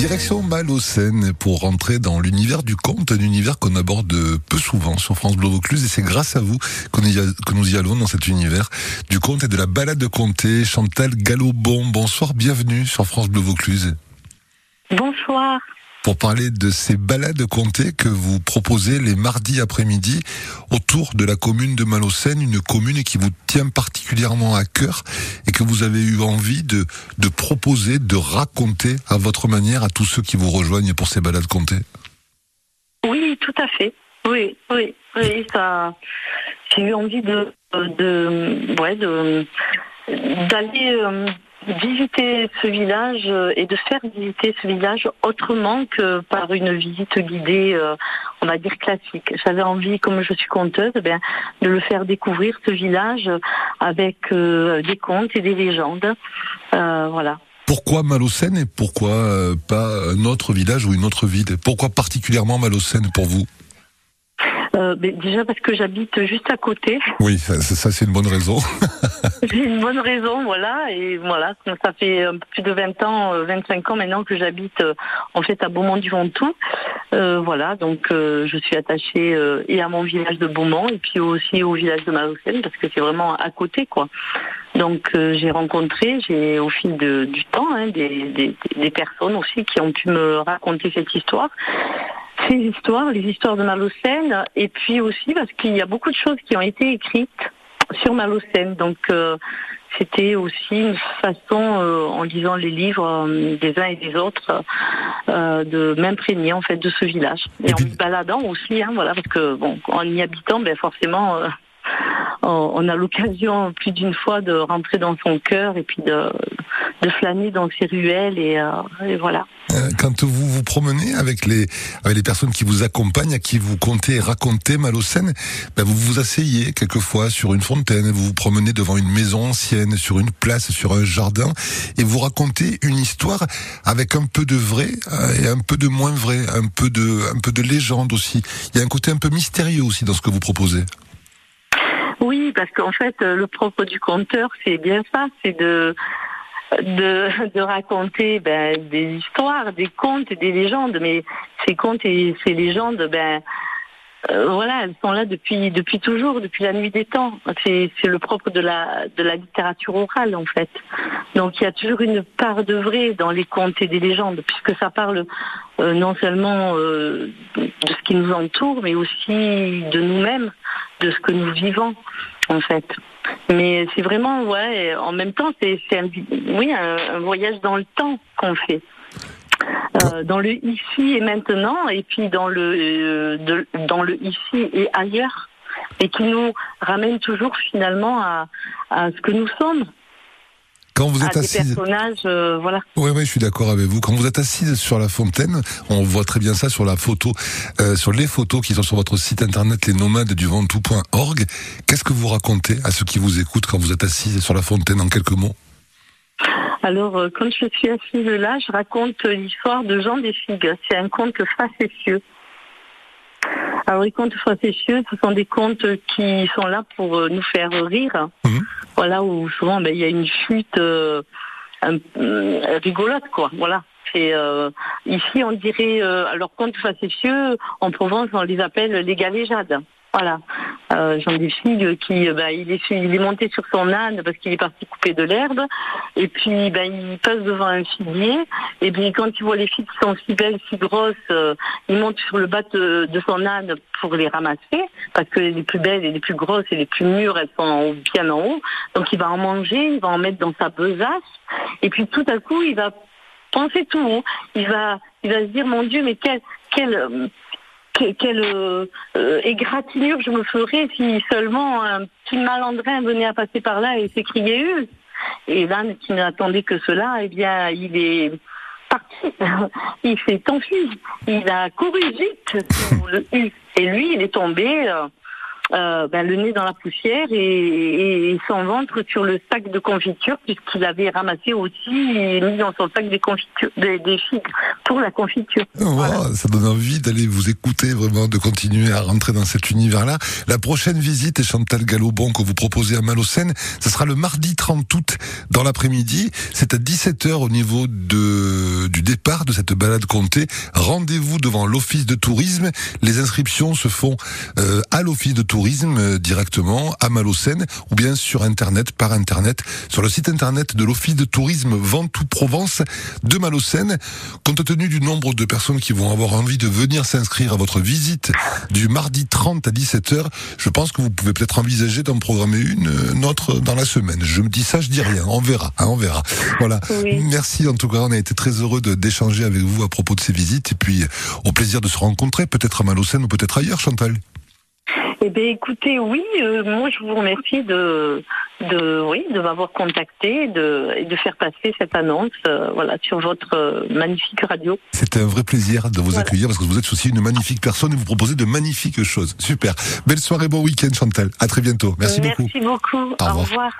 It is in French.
Direction Malocène pour rentrer dans l'univers du conte, un univers qu'on aborde peu souvent sur France Bleu Vaucluse et c'est grâce à vous que nous y allons dans cet univers du conte et de la balade de comté. Chantal Gallobon, bonsoir, bienvenue sur France Bleu Vaucluse. Bonsoir pour parler de ces balades comptées que vous proposez les mardis après-midi autour de la commune de Malocène, une commune qui vous tient particulièrement à cœur et que vous avez eu envie de, de proposer, de raconter à votre manière à tous ceux qui vous rejoignent pour ces balades comptées. Oui, tout à fait. Oui, oui, oui, ça. J'ai eu envie de, de, de d'aller euh, visiter ce village euh, et de faire visiter ce village autrement que par une visite guidée, euh, on va dire classique. J'avais envie, comme je suis conteuse, eh de le faire découvrir ce village avec euh, des contes et des légendes. voilà. Pourquoi Malocène et pourquoi pas un autre village ou une autre ville? Pourquoi particulièrement Malocène pour vous? Euh, déjà parce que j'habite juste à côté. Oui, ça, c'est une bonne raison. c'est une bonne raison, voilà. Et voilà, ça fait un peu plus de 20 ans, 25 euh, ans maintenant que j'habite euh, en fait à Beaumont-du-Ventoux. voilà, donc je suis attachée et à mon village de Beaumont et puis aussi au village de Malocène parce que c'est vraiment à côté, quoi. Donc j'ai rencontré, j'ai au fil du temps hein, des, des, personnes aussi qui ont pu me raconter cette histoire ces histoires, les histoires de Malocène, et puis aussi parce qu'il y a beaucoup de choses qui ont été écrites sur Malocène. Donc euh, c'était aussi une façon, euh, en lisant les livres euh, des uns et des autres, de m'imprégner en fait de ce village. Et, en me baladant aussi, hein, voilà, parce que bon, en y habitant, ben forcément on a l'occasion plus d'une fois de rentrer dans son cœur et puis de, de flâner dans ses ruelles et, et voilà. Euh, quand vous vous promenez avec les, avec les personnes qui vous accompagnent, à qui vous comptez et racontez Malocène, ben vous vous asseyez quelquefois sur une fontaine, vous vous promenez devant une maison ancienne, sur une place, sur un jardin, et vous racontez une histoire avec un peu de vrai euh, et un peu de moins vrai, un peu de, un peu de légende aussi. Il y a un côté un peu mystérieux aussi dans ce que vous proposez. Oui, parce qu'en fait, le propre du conteur, c'est bien ça, c'est de de, raconter ben, des histoires, des contes et des légendes. Mais ces contes et ces légendes, ben, euh, voilà, elles sont là depuis depuis toujours, depuis la nuit des temps. C'est c'est le propre de la de la littérature orale en fait. Donc il y a toujours une part de vrai dans les contes et des légendes, puisque ça parle euh, non seulement euh, de ce qui nous entoure, mais aussi de nous-mêmes, de ce que nous vivons en fait. Mais c'est vraiment, ouais, en même temps, c'est un, oui, un, voyage dans le temps qu'on fait. Euh, dans le ici et maintenant, et puis dans le, euh, dans le ici et ailleurs, et qui nous ramène toujours finalement à, à ce que nous sommes. Quand vous êtes assise, euh, voilà. Oui, oui, je suis d'accord avec vous. Quand vous êtes assise sur la fontaine, on voit très bien ça sur la photo, euh, sur les photos qui sont sur votre site internet, les nomades du ventoux.org. Qu'est-ce que vous racontez à ceux qui vous écoutent quand vous êtes assise sur la fontaine en quelques mots? Alors, euh, quand je suis assise là, je raconte l'histoire de Jean des Figues. C'est un conte facétieux. Alors les contes facétieux, ce sont des contes qui sont là pour nous faire rire. Mhm. Voilà, où souvent ben, il y a une chute euh, euh, rigolote, quoi. Voilà. C'est ici on dirait alors contes facétieux en Provence on les appelle les galéjades. Voilà. Euh, J'en des filles qui, euh, bah, il, est, monté sur son âne parce qu'il est parti couper de l'herbe. Et puis, bah, il passe devant un figuier. Et puis, quand il voit les filles qui sont si belles, si grosses, euh, il monte sur le bas de, son âne pour les ramasser. Parce que les plus belles et les plus grosses et les plus mûres, elles sont bien en haut. Donc, il va en manger, il va en mettre dans sa besace. Et puis, tout à coup, il va penser tout haut. Il va, il va se dire, mon Dieu, mais quel, quel, quelle euh, égratignure je me ferais si seulement un petit malandrin venait à passer par là et s'écriait U. Et là, qui n'attendait que cela, eh bien, il est parti. il s'est enfui. Il a couru vite pour le U. Et lui, il est tombé euh, euh, ben, le nez dans la poussière et, son ventre sur le sac de confiture puisqu'il avait ramassé aussi et mis dans son sac des confitures, des, figues pour la confiture. Oh, ça donne envie d'aller vous écouter vraiment, de continuer à rentrer dans cet univers-là. La prochaine visite, est Chantal Gallo-Bon, que vous proposez à Malocène, ce sera le mardi 30 août dans l'après-midi. C'est à 17h au niveau de, du départ de cette balade comptée. Rendez-vous devant l'office de tourisme. Les inscriptions se font euh, à l'office de tourisme euh, directement à Malocène ou bien sur internet par internet sur le site internet de l'office de tourisme Ventoux Provence de Malocène. Compte tenu du nombre de personnes qui vont avoir envie de venir s'inscrire à votre visite du mardi 30 à 17h, je pense que vous pouvez peut-être envisager d'en programmer une, une autre dans la semaine. Je me dis ça, je dis rien. On verra, hein, on verra. Voilà. Merci en tout cas. On a été très heureux d'échanger avec vous à propos de ces visites et puis au plaisir de se rencontrer, peut-être à Malocène ou peut-être ailleurs, Chantal. Eh bien, écoutez, oui, euh, moi je vous remercie de, de, oui, de m'avoir contacté de, et de faire passer cette annonce euh, voilà, sur votre euh, magnifique radio. C'était un vrai plaisir de vous accueillir parce que vous êtes aussi une magnifique personne et vous proposez de magnifiques choses. Super. Belle soirée, bon week-end, Chantal. À très bientôt. Merci, beaucoup. Merci beaucoup. Au revoir.